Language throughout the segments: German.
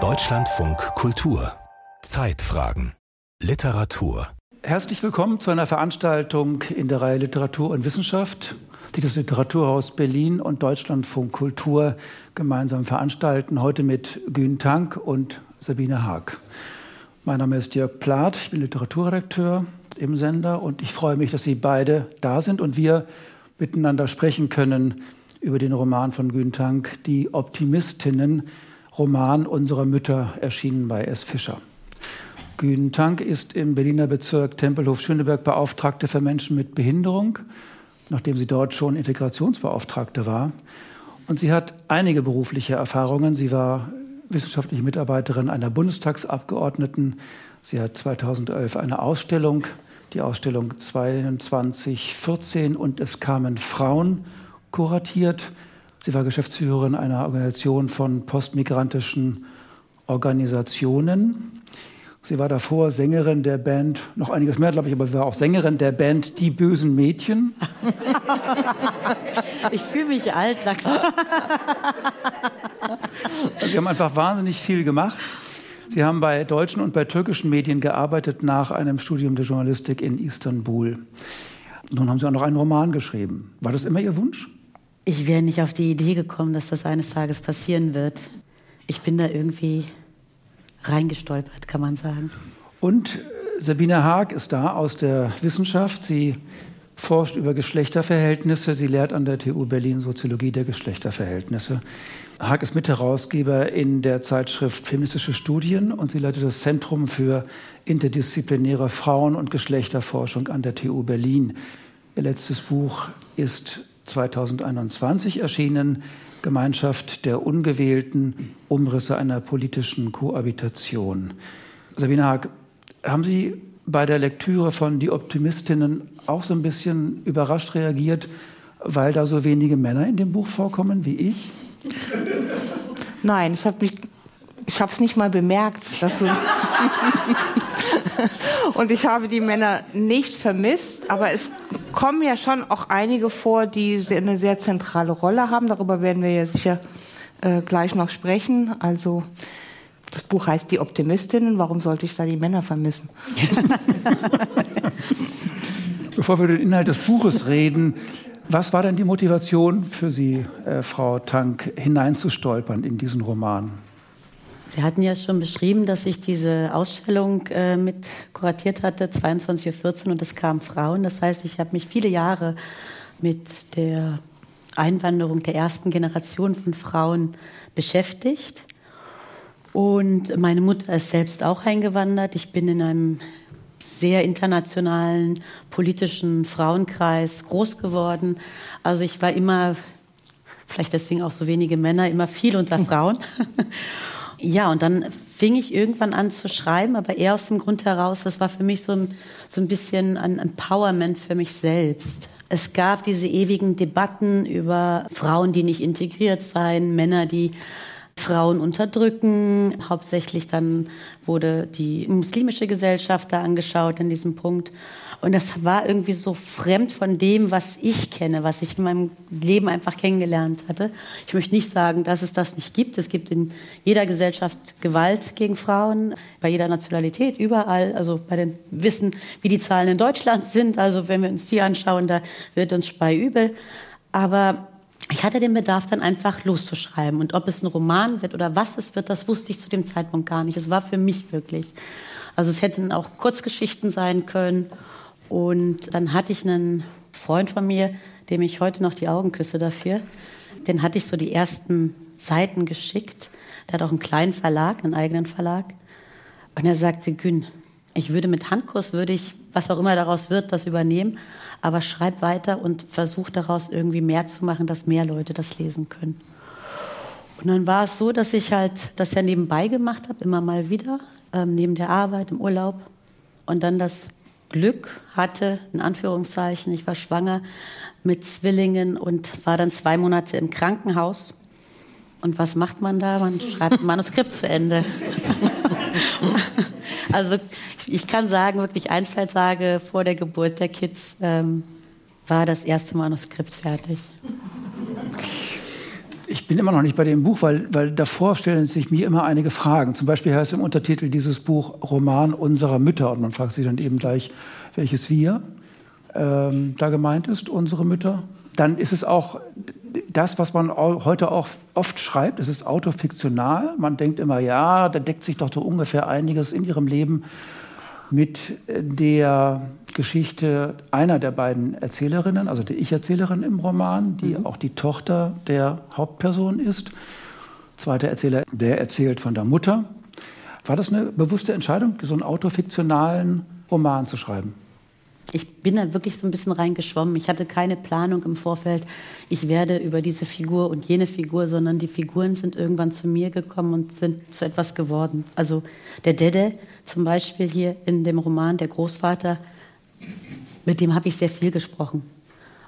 Deutschlandfunk Kultur Zeitfragen Literatur Herzlich willkommen zu einer Veranstaltung in der Reihe Literatur und Wissenschaft, die das Literaturhaus Berlin und Deutschlandfunk Kultur gemeinsam veranstalten. Heute mit Gün Tank und Sabine Haag. Mein Name ist Jörg Plath, ich bin Literaturredakteur im Sender und ich freue mich, dass Sie beide da sind und wir miteinander sprechen können über den Roman von Gün Tank, Die Optimistinnen, Roman unserer Mütter, erschienen bei S. Fischer. Gün Tank ist im Berliner Bezirk Tempelhof-Schöneberg Beauftragte für Menschen mit Behinderung, nachdem sie dort schon Integrationsbeauftragte war. Und sie hat einige berufliche Erfahrungen. Sie war wissenschaftliche Mitarbeiterin einer Bundestagsabgeordneten. Sie hat 2011 eine Ausstellung, die Ausstellung 2214 und es kamen Frauen kuratiert. Sie war Geschäftsführerin einer Organisation von postmigrantischen Organisationen. Sie war davor Sängerin der Band, noch einiges mehr, glaube ich, aber sie war auch Sängerin der Band Die bösen Mädchen. ich fühle mich alt langsam. Sie haben einfach wahnsinnig viel gemacht. Sie haben bei deutschen und bei türkischen Medien gearbeitet nach einem Studium der Journalistik in Istanbul. Nun haben Sie auch noch einen Roman geschrieben. War das immer Ihr Wunsch? Ich wäre nicht auf die Idee gekommen, dass das eines Tages passieren wird. Ich bin da irgendwie reingestolpert, kann man sagen. Und äh, Sabine Haag ist da aus der Wissenschaft. Sie forscht über Geschlechterverhältnisse. Sie lehrt an der TU Berlin Soziologie der Geschlechterverhältnisse. Haag ist Mitherausgeber in der Zeitschrift Feministische Studien und sie leitet das Zentrum für interdisziplinäre Frauen- und Geschlechterforschung an der TU Berlin. Ihr letztes Buch ist 2021 erschienen, Gemeinschaft der Ungewählten, Umrisse einer politischen Kohabitation. Sabine Haag, haben Sie bei der Lektüre von Die Optimistinnen auch so ein bisschen überrascht reagiert, weil da so wenige Männer in dem Buch vorkommen wie ich? Nein, ich habe es nicht mal bemerkt, dass so Und ich habe die Männer nicht vermisst, aber es kommen ja schon auch einige vor, die eine sehr zentrale Rolle haben. Darüber werden wir ja sicher äh, gleich noch sprechen. Also das Buch heißt Die Optimistinnen. Warum sollte ich da die Männer vermissen? Bevor wir über den Inhalt des Buches reden, was war denn die Motivation für Sie, äh, Frau Tank, hineinzustolpern in diesen Roman? Sie hatten ja schon beschrieben, dass ich diese Ausstellung äh, mit kuratiert hatte, 22.14 Uhr, und es kamen Frauen. Das heißt, ich habe mich viele Jahre mit der Einwanderung der ersten Generation von Frauen beschäftigt. Und meine Mutter ist selbst auch eingewandert. Ich bin in einem sehr internationalen politischen Frauenkreis groß geworden. Also ich war immer, vielleicht deswegen auch so wenige Männer, immer viel unter Frauen. Ja, und dann fing ich irgendwann an zu schreiben, aber eher aus dem Grund heraus, das war für mich so ein, so ein bisschen ein Empowerment für mich selbst. Es gab diese ewigen Debatten über Frauen, die nicht integriert seien, Männer, die Frauen unterdrücken. Hauptsächlich dann wurde die muslimische Gesellschaft da angeschaut an diesem Punkt. Und das war irgendwie so fremd von dem, was ich kenne, was ich in meinem Leben einfach kennengelernt hatte. Ich möchte nicht sagen, dass es das nicht gibt. Es gibt in jeder Gesellschaft Gewalt gegen Frauen, bei jeder Nationalität, überall. Also bei den Wissen, wie die Zahlen in Deutschland sind. Also wenn wir uns die anschauen, da wird uns Spei übel. Aber ich hatte den Bedarf, dann einfach loszuschreiben. Und ob es ein Roman wird oder was es wird, das wusste ich zu dem Zeitpunkt gar nicht. Es war für mich wirklich. Also es hätten auch Kurzgeschichten sein können und dann hatte ich einen Freund von mir, dem ich heute noch die Augen küsse dafür. Den hatte ich so die ersten Seiten geschickt. Der hat auch einen kleinen Verlag, einen eigenen Verlag. Und er sagte, Gün, ich würde mit Handkuss, würde ich, was auch immer daraus wird, das übernehmen. Aber schreib weiter und versuch daraus irgendwie mehr zu machen, dass mehr Leute das lesen können. Und dann war es so, dass ich halt das ja nebenbei gemacht habe, immer mal wieder, ähm, neben der Arbeit, im Urlaub. Und dann das Glück hatte, in Anführungszeichen, ich war schwanger mit Zwillingen und war dann zwei Monate im Krankenhaus. Und was macht man da? Man schreibt ein Manuskript zu Ende. also ich kann sagen, wirklich ein, zwei Tage vor der Geburt der Kids ähm, war das erste Manuskript fertig. Ich bin immer noch nicht bei dem Buch, weil, weil davor stellen sich mir immer einige Fragen. Zum Beispiel heißt im Untertitel dieses Buch Roman unserer Mütter. Und man fragt sich dann eben gleich, welches wir ähm, da gemeint ist, unsere Mütter. Dann ist es auch das, was man heute auch oft schreibt. Es ist autofiktional. Man denkt immer, ja, da deckt sich doch so ungefähr einiges in ihrem Leben mit der Geschichte einer der beiden Erzählerinnen, also der Ich-Erzählerin im Roman, die mhm. auch die Tochter der Hauptperson ist. Zweiter Erzähler, der erzählt von der Mutter. War das eine bewusste Entscheidung, so einen autofiktionalen Roman zu schreiben? Ich bin da wirklich so ein bisschen reingeschwommen. Ich hatte keine Planung im Vorfeld, ich werde über diese Figur und jene Figur, sondern die Figuren sind irgendwann zu mir gekommen und sind zu etwas geworden. Also der Dede zum Beispiel hier in dem Roman, der Großvater, mit dem habe ich sehr viel gesprochen.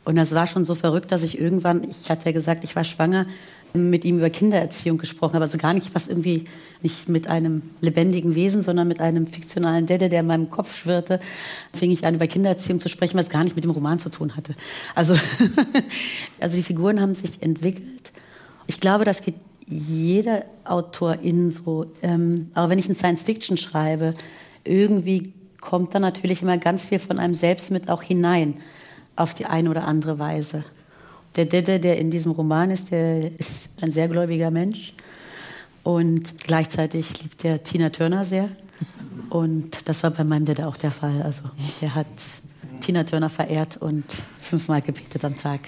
Und das war schon so verrückt, dass ich irgendwann, ich hatte ja gesagt, ich war schwanger, mit ihm über Kindererziehung gesprochen habe. Also gar nicht was irgendwie, nicht mit einem lebendigen Wesen, sondern mit einem fiktionalen Dede, der in meinem Kopf schwirrte, fing ich an, über Kindererziehung zu sprechen, was gar nicht mit dem Roman zu tun hatte. Also, also die Figuren haben sich entwickelt. Ich glaube, das geht jeder Autorin so. Ähm, aber wenn ich in Science Fiction schreibe, irgendwie kommt da natürlich immer ganz viel von einem selbst mit auch hinein, auf die eine oder andere Weise. Der Dede, der in diesem Roman ist, der ist ein sehr gläubiger Mensch. Und gleichzeitig liebt er Tina Turner sehr. Und das war bei meinem Dede auch der Fall. Also er hat Tina Turner verehrt und fünfmal gebetet am Tag.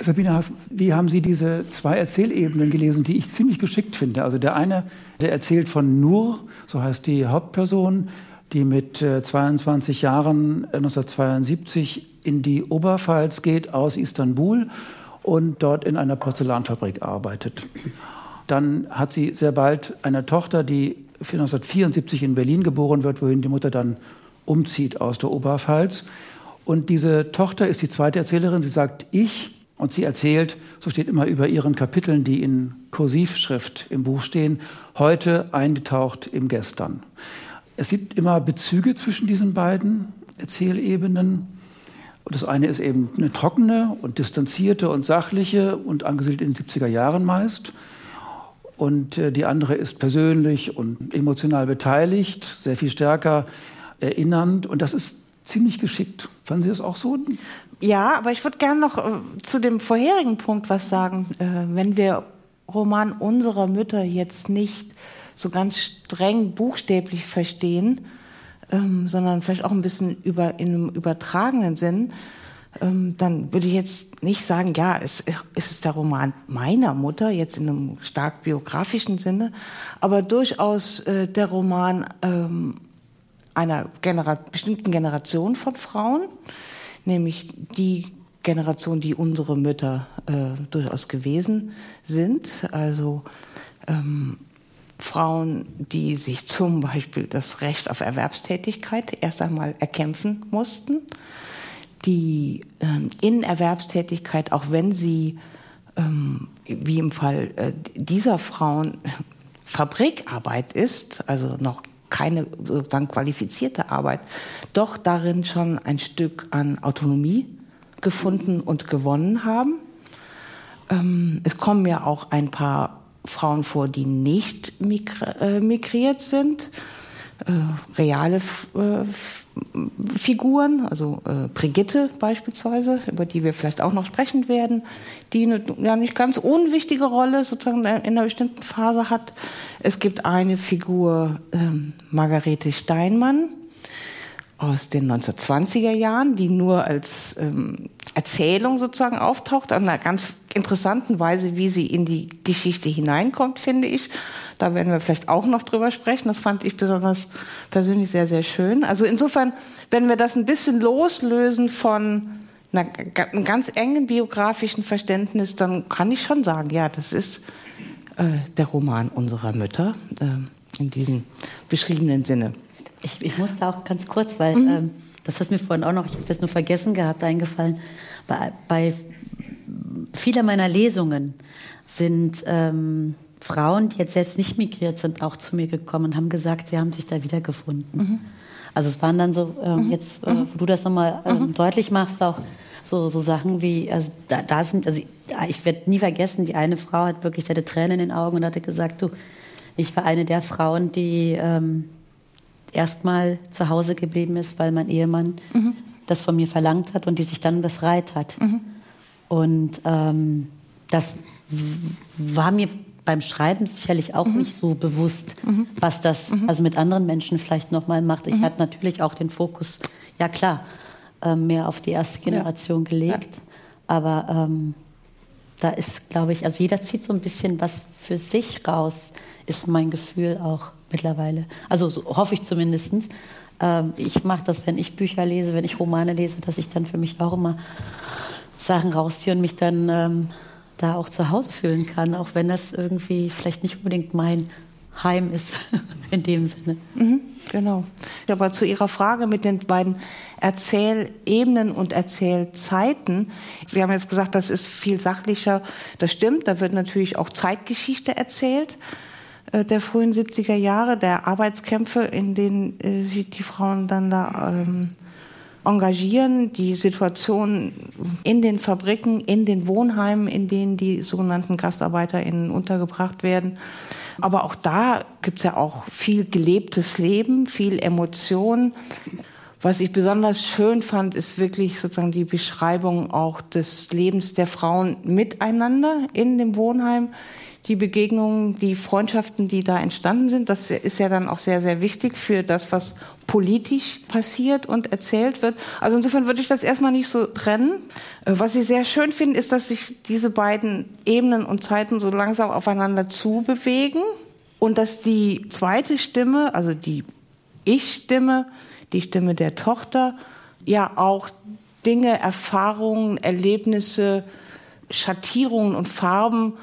Sabine, wie haben Sie diese zwei Erzählebenen gelesen, die ich ziemlich geschickt finde? Also der eine, der erzählt von Nur, so heißt die Hauptperson, die mit 22 äh, Jahren 1972 äh, in die Oberpfalz geht aus Istanbul und dort in einer Porzellanfabrik arbeitet. Dann hat sie sehr bald eine Tochter, die 1974 in Berlin geboren wird, wohin die Mutter dann umzieht aus der Oberpfalz. Und diese Tochter ist die zweite Erzählerin. Sie sagt ich und sie erzählt, so steht immer über ihren Kapiteln, die in Kursivschrift im Buch stehen, heute eingetaucht im Gestern. Es gibt immer Bezüge zwischen diesen beiden Erzählebenen. Das eine ist eben eine trockene und distanzierte und sachliche und angesiedelt in den 70er Jahren meist. Und äh, die andere ist persönlich und emotional beteiligt, sehr viel stärker erinnernd. Und das ist ziemlich geschickt. Fanden Sie das auch so? Ja, aber ich würde gerne noch äh, zu dem vorherigen Punkt was sagen. Äh, wenn wir Roman unserer Mütter jetzt nicht so ganz streng buchstäblich verstehen, ähm, sondern vielleicht auch ein bisschen über, in einem übertragenen Sinn, ähm, dann würde ich jetzt nicht sagen, ja, es, es ist der Roman meiner Mutter, jetzt in einem stark biografischen Sinne, aber durchaus äh, der Roman ähm, einer Genera bestimmten Generation von Frauen, nämlich die Generation, die unsere Mütter äh, durchaus gewesen sind. Also ähm, Frauen, die sich zum Beispiel das Recht auf Erwerbstätigkeit erst einmal erkämpfen mussten, die ähm, in Erwerbstätigkeit, auch wenn sie, ähm, wie im Fall äh, dieser Frauen, Fabrikarbeit ist, also noch keine sozusagen qualifizierte Arbeit, doch darin schon ein Stück an Autonomie gefunden und gewonnen haben. Ähm, es kommen ja auch ein paar Frauen vor, die nicht äh, migriert sind, äh, reale äh, Figuren, also Brigitte beispielsweise, über die wir vielleicht auch noch sprechen werden, die eine ja nicht ganz unwichtige Rolle sozusagen in einer bestimmten Phase hat. Es gibt eine Figur, ähm, Margarete Steinmann aus den 1920er Jahren, die nur als ähm, Erzählung sozusagen auftaucht, an einer ganz interessanten Weise, wie sie in die Geschichte hineinkommt, finde ich. Da werden wir vielleicht auch noch drüber sprechen. Das fand ich besonders persönlich sehr, sehr schön. Also insofern, wenn wir das ein bisschen loslösen von einer, einem ganz engen biografischen Verständnis, dann kann ich schon sagen, ja, das ist äh, der Roman unserer Mütter äh, in diesem beschriebenen Sinne. Ich, ich musste auch ganz kurz, weil mhm. ähm, das ist mir vorhin auch noch, ich habe es jetzt nur vergessen gehabt, eingefallen. Bei, bei viele meiner Lesungen sind ähm, Frauen, die jetzt selbst nicht migriert sind, auch zu mir gekommen und haben gesagt, sie haben sich da wiedergefunden. Mhm. Also es waren dann so, ähm, mhm. jetzt, äh, mhm. wo du das nochmal ähm, mhm. deutlich machst, auch So, so Sachen wie, also da, da sind, also ich werde nie vergessen, die eine Frau hat wirklich, sie hatte Tränen in den Augen und hatte gesagt, du, ich war eine der Frauen, die ähm, erstmal zu Hause geblieben ist, weil mein Ehemann mhm. das von mir verlangt hat und die sich dann befreit hat. Mhm. Und ähm, das war mir beim Schreiben sicherlich auch mhm. nicht so bewusst, mhm. was das mhm. also mit anderen Menschen vielleicht nochmal macht. Ich mhm. hatte natürlich auch den Fokus, ja klar, äh, mehr auf die erste Generation ja. gelegt. Ja. Aber ähm, da ist, glaube ich, also jeder zieht so ein bisschen was für sich raus, ist mein Gefühl auch mittlerweile. Also so hoffe ich zumindest. Ähm, ich mache das, wenn ich Bücher lese, wenn ich Romane lese, dass ich dann für mich auch immer Sachen rausziehe und mich dann ähm, da auch zu Hause fühlen kann, auch wenn das irgendwie vielleicht nicht unbedingt mein Heim ist in dem Sinne. Mhm, genau. Aber zu Ihrer Frage mit den beiden Erzählebenen und Erzählzeiten. Sie haben jetzt gesagt, das ist viel sachlicher. Das stimmt. Da wird natürlich auch Zeitgeschichte erzählt äh, der frühen 70er Jahre, der Arbeitskämpfe, in denen äh, sich die Frauen dann da ähm, engagieren, die Situation in den Fabriken, in den Wohnheimen, in denen die sogenannten GastarbeiterInnen untergebracht werden. Aber auch da gibt es ja auch viel gelebtes Leben, viel Emotion. Was ich besonders schön fand, ist wirklich sozusagen die Beschreibung auch des Lebens der Frauen miteinander in dem Wohnheim, die Begegnungen, die Freundschaften, die da entstanden sind. Das ist ja dann auch sehr, sehr wichtig für das, was politisch passiert und erzählt wird. Also insofern würde ich das erstmal nicht so trennen. Äh, was ich sehr schön finde, ist, dass sich diese beiden Ebenen und Zeiten so langsam aufeinander zubewegen und dass die zweite Stimme, also die Ich-Stimme, die Stimme der Tochter, ja auch Dinge, Erfahrungen, Erlebnisse, Schattierungen und Farben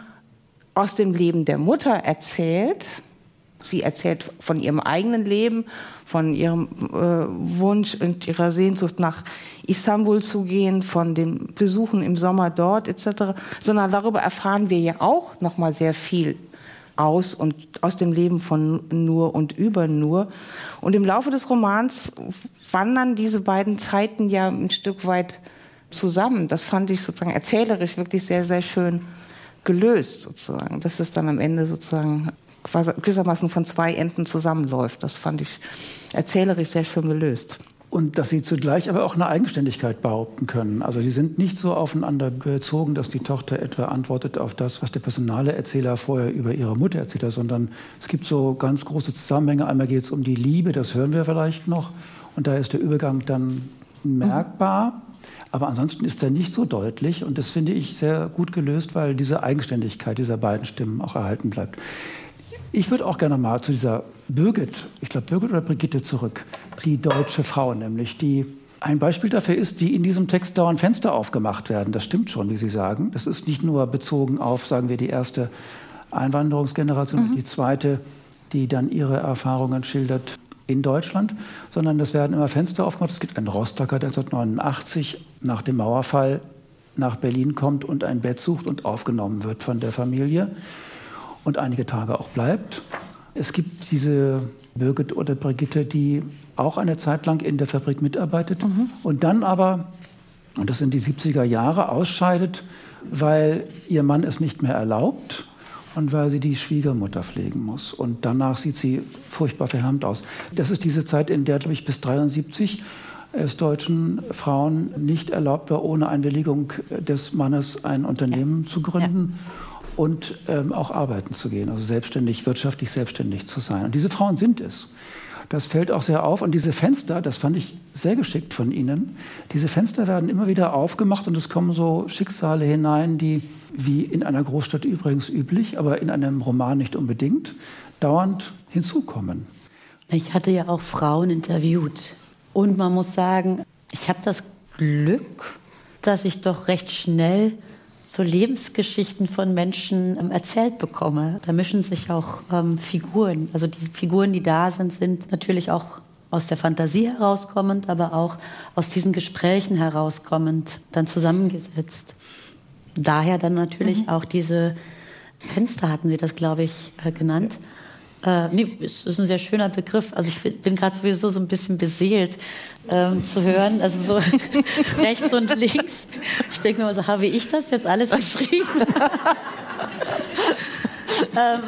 aus dem Leben der Mutter erzählt. Sie erzählt von ihrem eigenen Leben, von ihrem äh, Wunsch und ihrer Sehnsucht nach Istanbul zu gehen, von den Besuchen im Sommer dort etc., sondern darüber erfahren wir ja auch noch mal sehr viel aus und aus dem Leben von Nur und über Nur. Und im Laufe des Romans wandern diese beiden Zeiten ja ein Stück weit zusammen. Das fand ich sozusagen erzählerisch wirklich sehr, sehr schön gelöst sozusagen. Dass es dann am Ende sozusagen gewissermaßen von zwei Enden zusammenläuft. Das fand ich erzählerisch sehr schön gelöst. Und dass sie zugleich aber auch eine Eigenständigkeit behaupten können. Also die sind nicht so aufeinander bezogen, dass die Tochter etwa antwortet auf das, was der personale Erzähler vorher über ihre Mutter erzählt hat, sondern es gibt so ganz große Zusammenhänge. Einmal geht es um die Liebe, das hören wir vielleicht noch. Und da ist der Übergang dann merkbar. Aber ansonsten ist er nicht so deutlich und das finde ich sehr gut gelöst, weil diese Eigenständigkeit dieser beiden Stimmen auch erhalten bleibt. Ich würde auch gerne mal zu dieser Birgit, ich glaube Birgit oder Brigitte zurück, die deutsche Frau nämlich, die ein Beispiel dafür ist, wie in diesem Text dauernd Fenster aufgemacht werden. Das stimmt schon, wie Sie sagen. Das ist nicht nur bezogen auf, sagen wir, die erste Einwanderungsgeneration, mhm. die zweite, die dann ihre Erfahrungen schildert in Deutschland, sondern es werden immer Fenster aufgemacht. Es gibt einen Rostocker, der 1989 nach dem Mauerfall nach Berlin kommt und ein Bett sucht und aufgenommen wird von der Familie und einige Tage auch bleibt. Es gibt diese Birgit oder Brigitte, die auch eine Zeit lang in der Fabrik mitarbeitet mhm. und dann aber, und das sind die 70er Jahre, ausscheidet, weil ihr Mann es nicht mehr erlaubt und weil sie die Schwiegermutter pflegen muss. Und danach sieht sie furchtbar verhärmt aus. Das ist diese Zeit, in der, glaube ich, bis 73 es deutschen Frauen nicht erlaubt war, ohne Einwilligung des Mannes ein Unternehmen zu gründen. Ja und ähm, auch arbeiten zu gehen, also selbstständig, wirtschaftlich selbstständig zu sein. Und diese Frauen sind es. Das fällt auch sehr auf. Und diese Fenster, das fand ich sehr geschickt von Ihnen, diese Fenster werden immer wieder aufgemacht und es kommen so Schicksale hinein, die, wie in einer Großstadt übrigens üblich, aber in einem Roman nicht unbedingt, dauernd hinzukommen. Ich hatte ja auch Frauen interviewt. Und man muss sagen, ich habe das Glück, dass ich doch recht schnell so Lebensgeschichten von Menschen ähm, erzählt bekomme. Da mischen sich auch ähm, Figuren. Also die Figuren, die da sind, sind natürlich auch aus der Fantasie herauskommend, aber auch aus diesen Gesprächen herauskommend dann zusammengesetzt. Daher dann natürlich mhm. auch diese Fenster, hatten Sie das, glaube ich, äh, genannt. Äh, nee, es ist ein sehr schöner Begriff. Also ich bin gerade sowieso so ein bisschen beseelt ähm, zu hören. Also so rechts und links. Ich denke mir mal so, habe ich das jetzt alles geschrieben? ähm,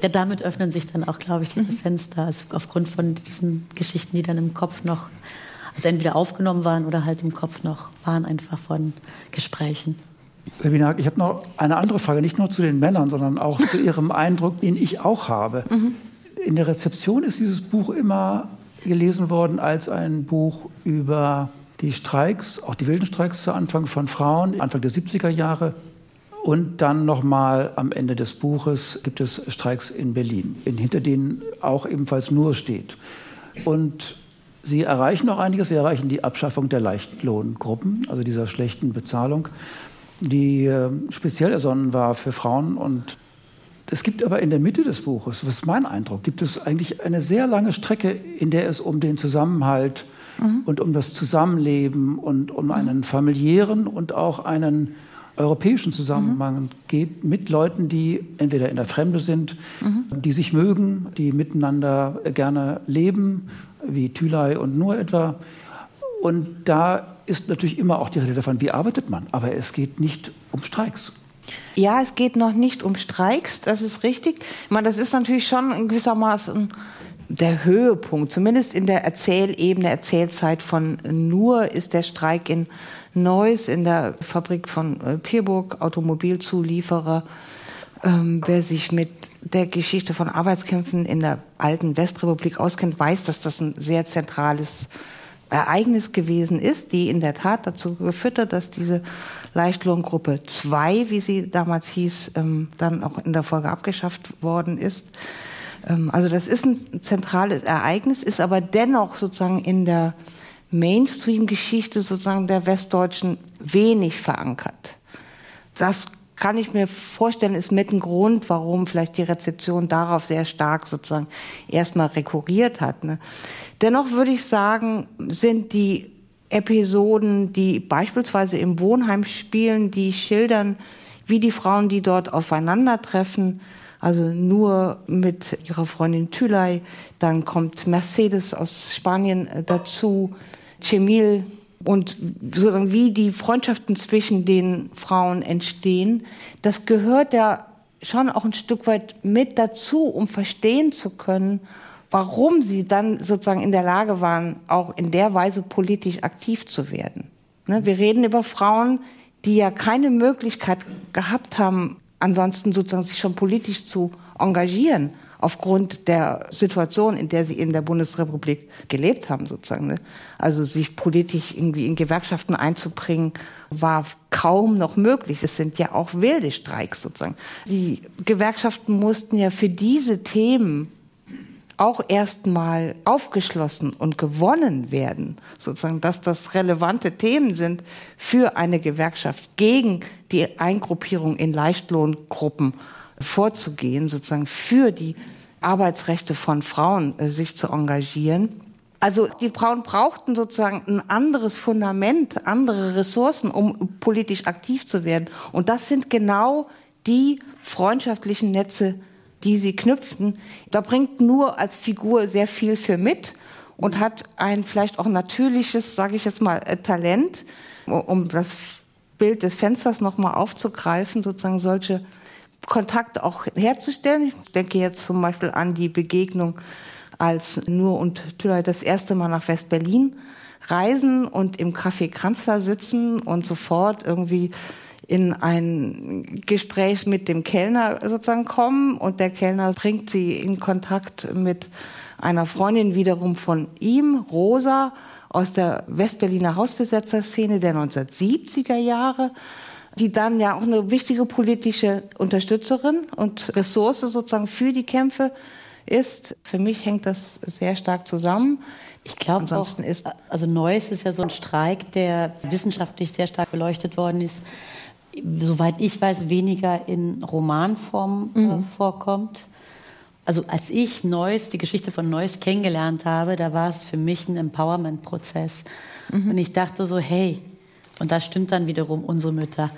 ja, damit öffnen sich dann auch, glaube ich, diese Fenster. Also aufgrund von diesen Geschichten, die dann im Kopf noch, also entweder aufgenommen waren oder halt im Kopf noch waren, einfach von Gesprächen. Sabine ich habe noch eine andere Frage, nicht nur zu den Männern, sondern auch zu Ihrem Eindruck, den ich auch habe. Mhm. In der Rezeption ist dieses Buch immer gelesen worden als ein Buch über die Streiks, auch die wilden Streiks zu Anfang von Frauen, Anfang der 70er Jahre. Und dann nochmal am Ende des Buches gibt es Streiks in Berlin, hinter denen auch ebenfalls nur steht. Und Sie erreichen noch einiges. Sie erreichen die Abschaffung der Leichtlohngruppen, also dieser schlechten Bezahlung die äh, speziell ersonnen war für Frauen. Und es gibt aber in der Mitte des Buches, was ist mein Eindruck, gibt es eigentlich eine sehr lange Strecke, in der es um den Zusammenhalt mhm. und um das Zusammenleben und um einen familiären und auch einen europäischen Zusammenhang mhm. geht mit Leuten, die entweder in der Fremde sind, mhm. die sich mögen, die miteinander gerne leben, wie Thülei und Nur etwa. Und da ist natürlich immer auch die Rede davon, wie arbeitet man. Aber es geht nicht um Streiks. Ja, es geht noch nicht um Streiks, das ist richtig. Ich meine, das ist natürlich schon in gewissermaßen der Höhepunkt, zumindest in der Erzählebene, Erzählzeit von Nur ist der Streik in Neuss in der Fabrik von äh, Pierburg, Automobilzulieferer. Ähm, wer sich mit der Geschichte von Arbeitskämpfen in der alten Westrepublik auskennt, weiß, dass das ein sehr zentrales Ereignis gewesen ist, die in der Tat dazu geführt hat, dass diese Leichtlohngruppe 2, wie sie damals hieß, ähm, dann auch in der Folge abgeschafft worden ist. Ähm, also das ist ein zentrales Ereignis, ist aber dennoch sozusagen in der Mainstream-Geschichte sozusagen der Westdeutschen wenig verankert. Das kann ich mir vorstellen, ist mit ein Grund, warum vielleicht die Rezeption darauf sehr stark sozusagen erstmal rekurriert hat. Ne? Dennoch würde ich sagen, sind die Episoden, die beispielsweise im Wohnheim spielen, die schildern, wie die Frauen, die dort aufeinandertreffen, also nur mit ihrer Freundin Thülei, dann kommt Mercedes aus Spanien äh, dazu, Cemil und sozusagen wie die Freundschaften zwischen den Frauen entstehen, das gehört ja schon auch ein Stück weit mit dazu, um verstehen zu können, warum sie dann sozusagen in der Lage waren, auch in der Weise politisch aktiv zu werden. Ne, wir reden über Frauen, die ja keine Möglichkeit gehabt haben, ansonsten sozusagen sich schon politisch zu engagieren aufgrund der Situation, in der sie in der Bundesrepublik gelebt haben, sozusagen. Ne? Also sich politisch irgendwie in Gewerkschaften einzubringen, war kaum noch möglich. Es sind ja auch wilde Streiks sozusagen. Die Gewerkschaften mussten ja für diese Themen auch erstmal aufgeschlossen und gewonnen werden, sozusagen, dass das relevante Themen sind für eine Gewerkschaft gegen die Eingruppierung in Leichtlohngruppen vorzugehen, sozusagen für die Arbeitsrechte von Frauen äh, sich zu engagieren. Also die Frauen brauchten sozusagen ein anderes Fundament, andere Ressourcen, um politisch aktiv zu werden. Und das sind genau die freundschaftlichen Netze, die sie knüpften. Da bringt nur als Figur sehr viel für mit und hat ein vielleicht auch natürliches, sage ich jetzt mal, äh, Talent, um das Bild des Fensters nochmal aufzugreifen, sozusagen solche Kontakt auch herzustellen. Ich denke jetzt zum Beispiel an die Begegnung, als Nur und Tülay das erste Mal nach West-Berlin reisen und im Café Kranzler sitzen und sofort irgendwie in ein Gespräch mit dem Kellner sozusagen kommen und der Kellner bringt sie in Kontakt mit einer Freundin wiederum von ihm, Rosa, aus der Westberliner Hausbesetzerszene der 1970er Jahre die dann ja auch eine wichtige politische Unterstützerin und Ressource sozusagen für die Kämpfe ist. Für mich hängt das sehr stark zusammen. Ich glaube auch, ist also Neues ist ja so ein Streik, der wissenschaftlich sehr stark beleuchtet worden ist. Soweit ich weiß, weniger in Romanform äh, mhm. vorkommt. Also als ich Neues, die Geschichte von Neues kennengelernt habe, da war es für mich ein Empowerment-Prozess. Mhm. Und ich dachte so, hey, und da stimmt dann wiederum unsere Mütter.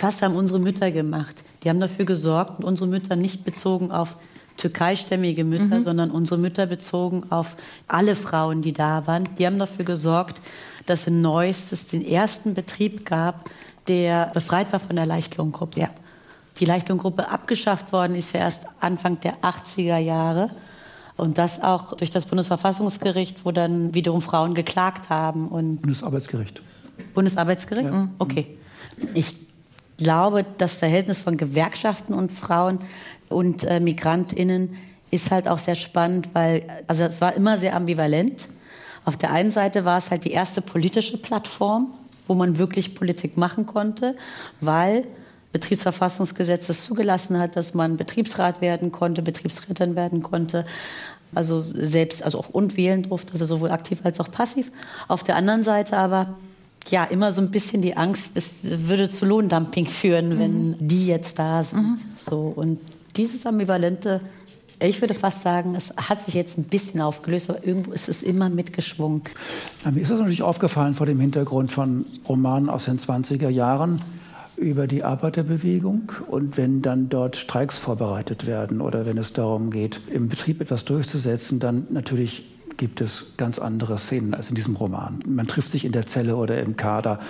Das haben unsere Mütter gemacht. Die haben dafür gesorgt und unsere Mütter nicht bezogen auf türkeistämmige Mütter, mhm. sondern unsere Mütter bezogen auf alle Frauen, die da waren. Die haben dafür gesorgt, dass in Neuss es den ersten Betrieb gab, der befreit war von der Leichtlohngruppe. Ja. Die Leichtlohngruppe abgeschafft worden ist ja erst Anfang der 80er Jahre. Und das auch durch das Bundesverfassungsgericht, wo dann wiederum Frauen geklagt haben. Und Bundesarbeitsgericht. Bundesarbeitsgericht? Ja. Okay. Ich glaube, das Verhältnis von Gewerkschaften und Frauen und äh, MigrantInnen ist halt auch sehr spannend, weil, also es war immer sehr ambivalent. Auf der einen Seite war es halt die erste politische Plattform, wo man wirklich Politik machen konnte, weil Betriebsverfassungsgesetz es zugelassen hat, dass man Betriebsrat werden konnte, Betriebsrätin werden konnte. Also selbst, also auch und wählen durfte, also sowohl aktiv als auch passiv. Auf der anderen Seite aber ja immer so ein bisschen die Angst, es würde zu Lohndumping führen, wenn mhm. die jetzt da sind. Mhm. So und dieses ambivalente, ich würde fast sagen, es hat sich jetzt ein bisschen aufgelöst, aber irgendwo ist es immer mitgeschwungen. Ja, mir ist das natürlich aufgefallen vor dem Hintergrund von Romanen aus den 20er Jahren über die Arbeiterbewegung und wenn dann dort Streiks vorbereitet werden oder wenn es darum geht, im Betrieb etwas durchzusetzen, dann natürlich gibt es ganz andere Szenen als in diesem Roman. Man trifft sich in der Zelle oder im Kader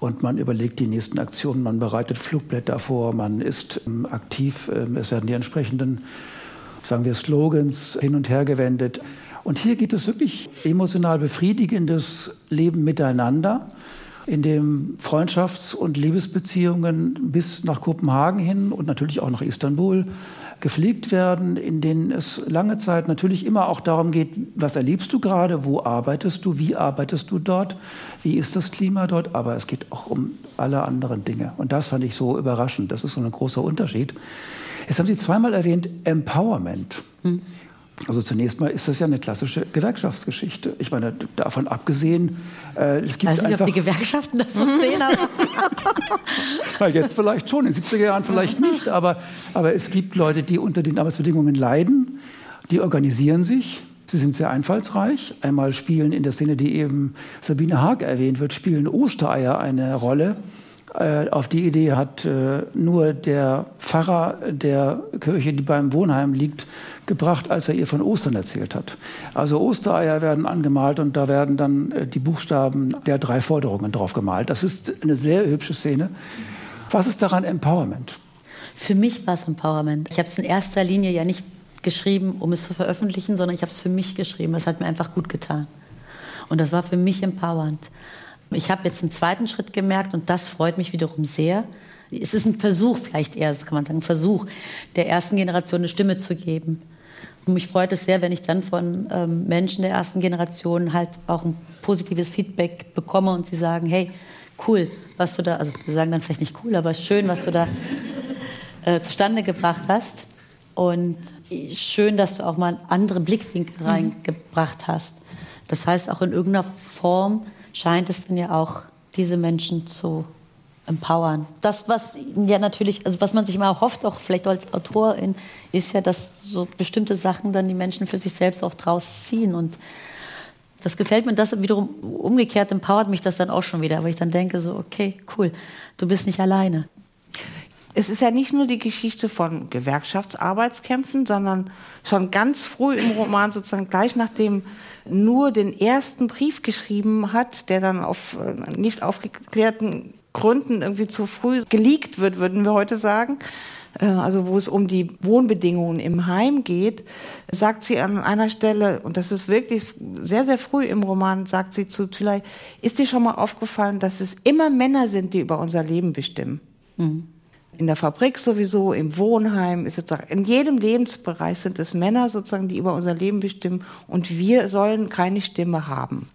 und man überlegt die nächsten Aktionen, man bereitet Flugblätter vor, man ist ähm, aktiv, ähm, es werden die entsprechenden, sagen wir, Slogans hin und her gewendet. Und hier geht es wirklich emotional befriedigendes Leben miteinander in dem Freundschafts- und Liebesbeziehungen bis nach Kopenhagen hin und natürlich auch nach Istanbul gepflegt werden, in denen es lange Zeit natürlich immer auch darum geht, was erlebst du gerade, wo arbeitest du, wie arbeitest du dort, wie ist das Klima dort, aber es geht auch um alle anderen Dinge. Und das fand ich so überraschend, das ist so ein großer Unterschied. Jetzt haben Sie zweimal erwähnt Empowerment. Hm. Also zunächst mal ist das ja eine klassische Gewerkschaftsgeschichte. Ich meine, davon abgesehen, äh, es gibt Weiß nicht, ob die Gewerkschaften das so sehen, aber... jetzt vielleicht schon, in den 70er Jahren vielleicht nicht, aber, aber es gibt Leute, die unter den Arbeitsbedingungen leiden, die organisieren sich, Sie sind sehr einfallsreich. Einmal spielen in der Szene, die eben Sabine Haag erwähnt wird, spielen Ostereier eine Rolle. Äh, auf die Idee hat äh, nur der Pfarrer der Kirche, die beim Wohnheim liegt, gebracht, als er ihr von Ostern erzählt hat. Also Ostereier werden angemalt und da werden dann äh, die Buchstaben der drei Forderungen drauf gemalt. Das ist eine sehr hübsche Szene. Was ist daran Empowerment? Für mich war es Empowerment. Ich habe es in erster Linie ja nicht geschrieben, um es zu veröffentlichen, sondern ich habe es für mich geschrieben. Das hat mir einfach gut getan. Und das war für mich empowernd. Ich habe jetzt einen zweiten Schritt gemerkt und das freut mich wiederum sehr. Es ist ein Versuch, vielleicht eher, kann man sagen, ein Versuch, der ersten Generation eine Stimme zu geben. Und mich freut es sehr, wenn ich dann von ähm, Menschen der ersten Generation halt auch ein positives Feedback bekomme und sie sagen, hey, cool, was du da, also wir sagen dann vielleicht nicht cool, aber schön, was du da äh, zustande gebracht hast. Und schön, dass du auch mal andere Blickwinkel mhm. reingebracht hast. Das heißt, auch in irgendeiner Form scheint es dann ja auch, diese Menschen zu empowern. Das, was ja natürlich, also was man sich immer hofft, auch vielleicht als Autorin, ist ja, dass so bestimmte Sachen dann die Menschen für sich selbst auch draus ziehen. Und das gefällt mir, das wiederum umgekehrt empowert mich das dann auch schon wieder, weil ich dann denke so, okay, cool, du bist nicht alleine. Es ist ja nicht nur die Geschichte von Gewerkschaftsarbeitskämpfen, sondern schon ganz früh im Roman, sozusagen gleich nachdem nur den ersten Brief geschrieben hat, der dann auf äh, nicht aufgeklärten Gründen irgendwie zu früh geleakt wird, würden wir heute sagen, äh, also wo es um die Wohnbedingungen im Heim geht, sagt sie an einer Stelle, und das ist wirklich sehr, sehr früh im Roman, sagt sie zu Tülay, ist dir schon mal aufgefallen, dass es immer Männer sind, die über unser Leben bestimmen? Mhm in der Fabrik sowieso, im Wohnheim, in jedem Lebensbereich sind es Männer sozusagen, die über unser Leben bestimmen. Und wir sollen keine Stimme haben.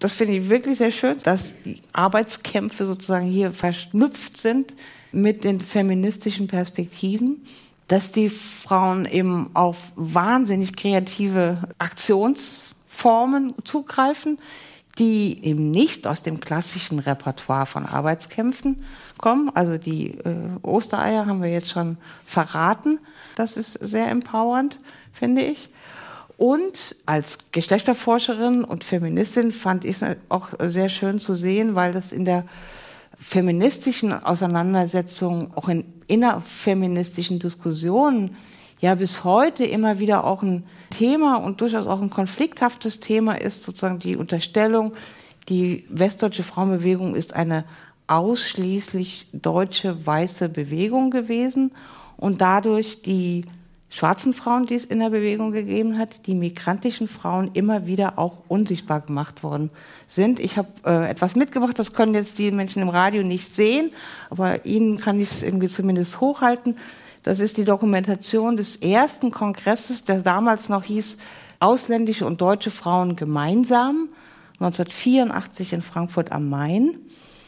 Das finde ich wirklich sehr schön, dass die Arbeitskämpfe sozusagen hier verknüpft sind mit den feministischen Perspektiven, dass die Frauen eben auf wahnsinnig kreative Aktionsformen zugreifen, die eben nicht aus dem klassischen Repertoire von Arbeitskämpfen kommen. Also die äh, Ostereier haben wir jetzt schon verraten. Das ist sehr empowernd, finde ich. Und als Geschlechterforscherin und Feministin fand ich es auch sehr schön zu sehen, weil das in der feministischen Auseinandersetzung, auch in innerfeministischen Diskussionen ja bis heute immer wieder auch ein Thema und durchaus auch ein konflikthaftes Thema ist, sozusagen die Unterstellung, die westdeutsche Frauenbewegung ist eine ausschließlich deutsche weiße Bewegung gewesen und dadurch die schwarzen Frauen, die es in der Bewegung gegeben hat, die migrantischen Frauen immer wieder auch unsichtbar gemacht worden sind. Ich habe äh, etwas mitgebracht, das können jetzt die Menschen im Radio nicht sehen, aber Ihnen kann ich es irgendwie zumindest hochhalten. Das ist die Dokumentation des ersten Kongresses, der damals noch hieß Ausländische und deutsche Frauen gemeinsam, 1984 in Frankfurt am Main.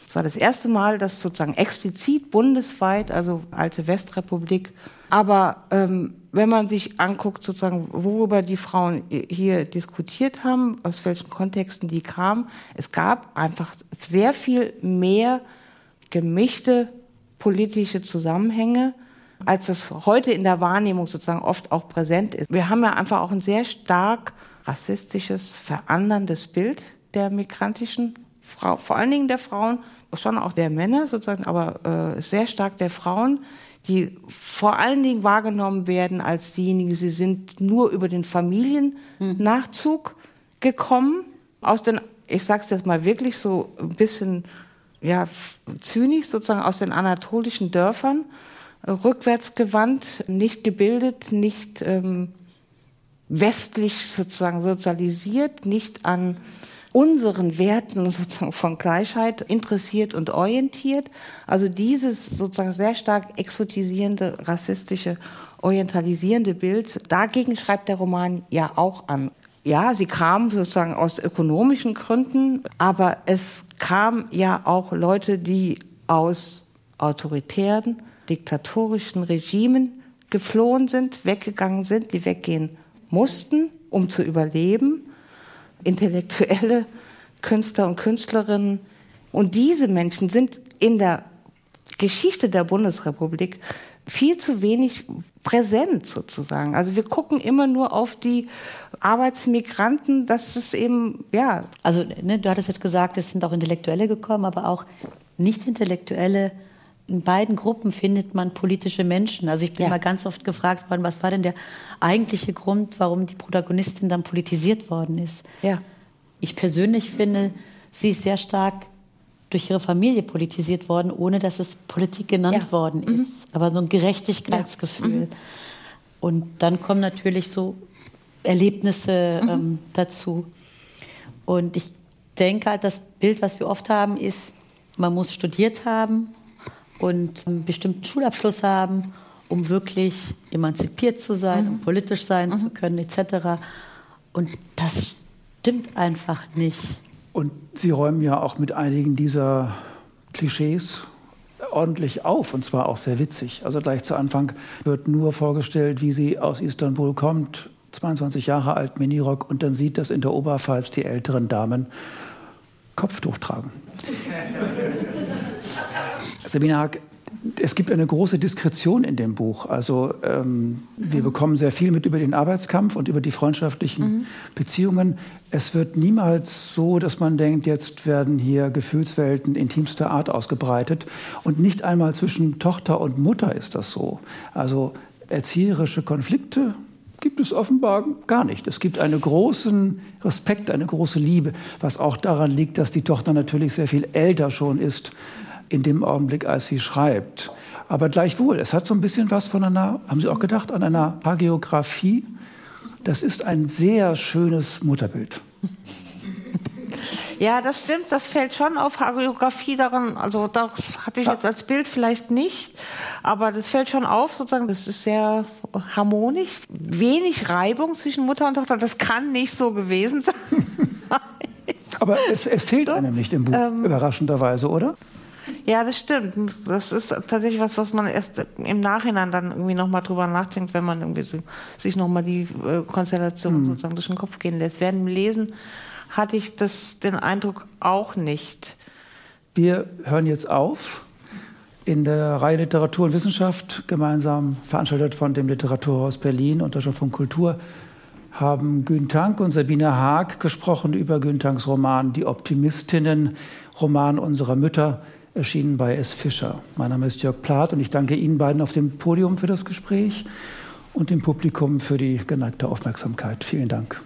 Es war das erste Mal, dass sozusagen explizit bundesweit, also alte Westrepublik, aber ähm, wenn man sich anguckt, sozusagen, worüber die Frauen hier diskutiert haben, aus welchen Kontexten die kamen, es gab einfach sehr viel mehr gemischte politische Zusammenhänge, als das heute in der Wahrnehmung sozusagen oft auch präsent ist. Wir haben ja einfach auch ein sehr stark rassistisches, veranderndes Bild der migrantischen Frau, vor allen Dingen der Frauen schon auch der Männer sozusagen, aber äh, sehr stark der Frauen, die vor allen Dingen wahrgenommen werden als diejenigen, sie sind nur über den Familiennachzug gekommen, aus den, ich sag's jetzt mal wirklich so ein bisschen ja, zynisch sozusagen aus den anatolischen Dörfern, äh, rückwärts gewandt, nicht gebildet, nicht ähm, westlich sozusagen sozialisiert, nicht an unseren Werten sozusagen von Gleichheit interessiert und orientiert. Also dieses sozusagen sehr stark exotisierende, rassistische, orientalisierende Bild, dagegen schreibt der Roman ja auch an. Ja, sie kam sozusagen aus ökonomischen Gründen, aber es kam ja auch Leute, die aus autoritären, diktatorischen Regimen geflohen sind, weggegangen sind, die weggehen mussten, um zu überleben intellektuelle Künstler und Künstlerinnen. Und diese Menschen sind in der Geschichte der Bundesrepublik viel zu wenig präsent sozusagen. Also wir gucken immer nur auf die Arbeitsmigranten, dass es eben, ja. Also ne, du hattest jetzt gesagt, es sind auch Intellektuelle gekommen, aber auch Nicht-Intellektuelle. In beiden Gruppen findet man politische Menschen. Also ich bin ja. mal ganz oft gefragt worden, was war denn der eigentliche Grund, warum die Protagonistin dann politisiert worden ist. Ja. Ich persönlich finde, sie ist sehr stark durch ihre Familie politisiert worden, ohne dass es Politik genannt ja. worden mhm. ist. Aber so ein Gerechtigkeitsgefühl. Ja. Mhm. Und dann kommen natürlich so Erlebnisse mhm. ähm, dazu. Und ich denke halt, das Bild, was wir oft haben, ist, man muss studiert haben und einen bestimmten Schulabschluss haben um wirklich emanzipiert zu sein, mhm. um politisch sein mhm. zu können, etc. Und das stimmt einfach nicht. Und Sie räumen ja auch mit einigen dieser Klischees ordentlich auf und zwar auch sehr witzig. Also gleich zu Anfang wird nur vorgestellt, wie sie aus Istanbul kommt, 22 Jahre alt, Minirock, und dann sieht, dass in der Oberpfalz die älteren Damen Kopftuch tragen. Sabine Haag, es gibt eine große Diskretion in dem Buch. Also ähm, wir mhm. bekommen sehr viel mit über den Arbeitskampf und über die freundschaftlichen mhm. Beziehungen. Es wird niemals so, dass man denkt, jetzt werden hier Gefühlswelten intimster Art ausgebreitet. Und nicht einmal zwischen Tochter und Mutter ist das so. Also erzieherische Konflikte gibt es offenbar gar nicht. Es gibt einen großen Respekt, eine große Liebe, was auch daran liegt, dass die Tochter natürlich sehr viel älter schon ist in dem Augenblick, als sie schreibt. Aber gleichwohl, es hat so ein bisschen was von einer, haben Sie auch gedacht, an einer Hagiografie. Das ist ein sehr schönes Mutterbild. Ja, das stimmt, das fällt schon auf Hagiografie daran. Also das hatte ich jetzt als Bild vielleicht nicht, aber das fällt schon auf, sozusagen, das ist sehr harmonisch. Wenig Reibung zwischen Mutter und Tochter, das kann nicht so gewesen sein. aber es, es fehlt einem nicht im Buch, ähm, überraschenderweise, oder? Ja, das stimmt. Das ist tatsächlich was, was man erst im Nachhinein dann irgendwie nochmal drüber nachdenkt, wenn man irgendwie sich nochmal die äh, Konstellation mhm. sozusagen durch den Kopf gehen lässt. Während dem Lesen hatte ich das, den Eindruck auch nicht. Wir hören jetzt auf in der Reihe Literatur und Wissenschaft, gemeinsam veranstaltet von dem Literaturhaus Berlin und der von Kultur, haben Gün Tank und Sabine Haag gesprochen über Gün Tanks Roman Die Optimistinnen, Roman unserer Mütter, erschienen bei S. Fischer. Mein Name ist Jörg Plath und ich danke Ihnen beiden auf dem Podium für das Gespräch und dem Publikum für die geneigte Aufmerksamkeit. Vielen Dank.